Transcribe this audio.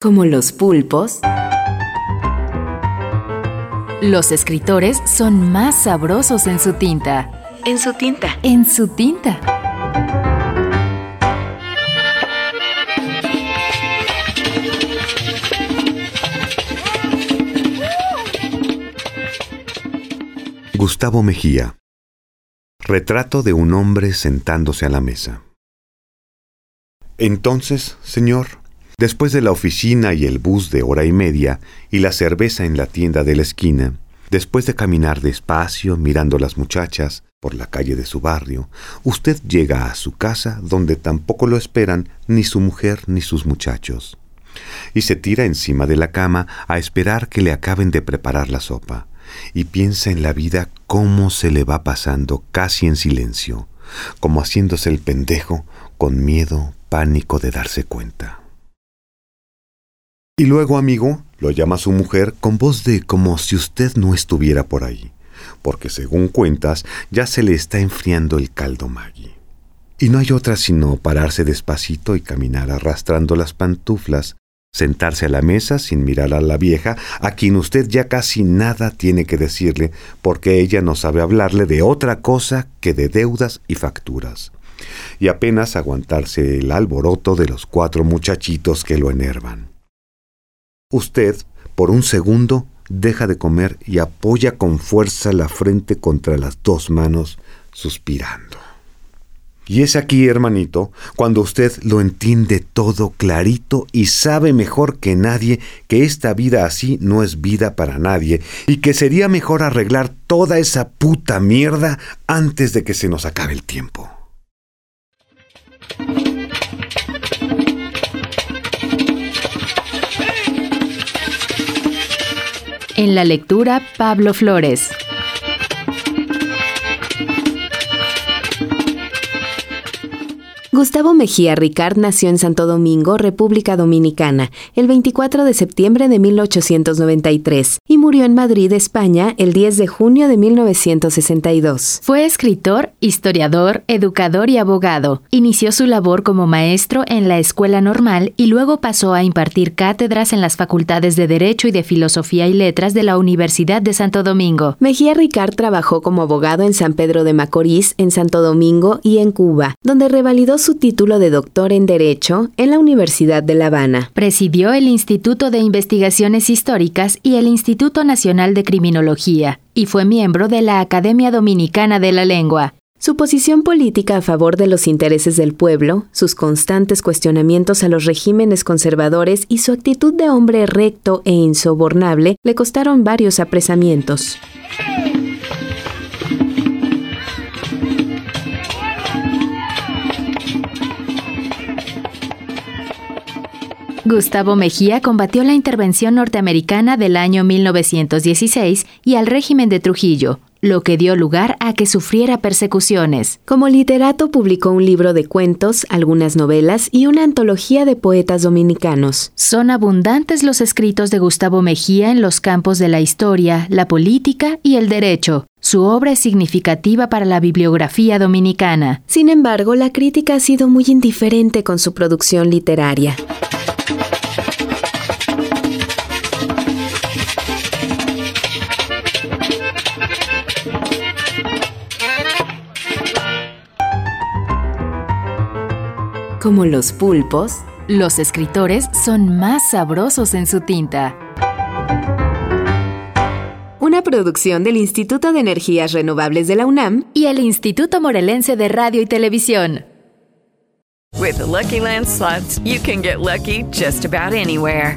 Como los pulpos, los escritores son más sabrosos en su tinta. En su tinta. En su tinta. Gustavo Mejía. Retrato de un hombre sentándose a la mesa. Entonces, señor, después de la oficina y el bus de hora y media y la cerveza en la tienda de la esquina, después de caminar despacio mirando las muchachas por la calle de su barrio, usted llega a su casa donde tampoco lo esperan ni su mujer ni sus muchachos. Y se tira encima de la cama a esperar que le acaben de preparar la sopa y piensa en la vida cómo se le va pasando casi en silencio, como haciéndose el pendejo con miedo, pánico de darse cuenta. Y luego, amigo, lo llama su mujer con voz de como si usted no estuviera por ahí, porque según cuentas ya se le está enfriando el caldo Maggie. Y no hay otra sino pararse despacito y caminar arrastrando las pantuflas sentarse a la mesa sin mirar a la vieja, a quien usted ya casi nada tiene que decirle, porque ella no sabe hablarle de otra cosa que de deudas y facturas, y apenas aguantarse el alboroto de los cuatro muchachitos que lo enervan. Usted, por un segundo, deja de comer y apoya con fuerza la frente contra las dos manos, suspirando. Y es aquí, hermanito, cuando usted lo entiende todo clarito y sabe mejor que nadie que esta vida así no es vida para nadie y que sería mejor arreglar toda esa puta mierda antes de que se nos acabe el tiempo. En la lectura, Pablo Flores. Gustavo Mejía Ricard nació en Santo Domingo, República Dominicana, el 24 de septiembre de 1893 y murió en Madrid, España, el 10 de junio de 1962. Fue escritor, historiador, educador y abogado. Inició su labor como maestro en la Escuela Normal y luego pasó a impartir cátedras en las facultades de Derecho y de Filosofía y Letras de la Universidad de Santo Domingo. Mejía Ricard trabajó como abogado en San Pedro de Macorís, en Santo Domingo y en Cuba, donde revalidó su título de doctor en Derecho en la Universidad de La Habana. Presidió el Instituto de Investigaciones Históricas y el Instituto Nacional de Criminología, y fue miembro de la Academia Dominicana de la Lengua. Su posición política a favor de los intereses del pueblo, sus constantes cuestionamientos a los regímenes conservadores y su actitud de hombre recto e insobornable le costaron varios apresamientos. Gustavo Mejía combatió la intervención norteamericana del año 1916 y al régimen de Trujillo, lo que dio lugar a que sufriera persecuciones. Como literato publicó un libro de cuentos, algunas novelas y una antología de poetas dominicanos. Son abundantes los escritos de Gustavo Mejía en los campos de la historia, la política y el derecho. Su obra es significativa para la bibliografía dominicana. Sin embargo, la crítica ha sido muy indiferente con su producción literaria. Como los pulpos, los escritores son más sabrosos en su tinta. Una producción del Instituto de Energías Renovables de la UNAM y el Instituto Morelense de Radio y Televisión. With the Lucky Land slots, you can get lucky just about anywhere.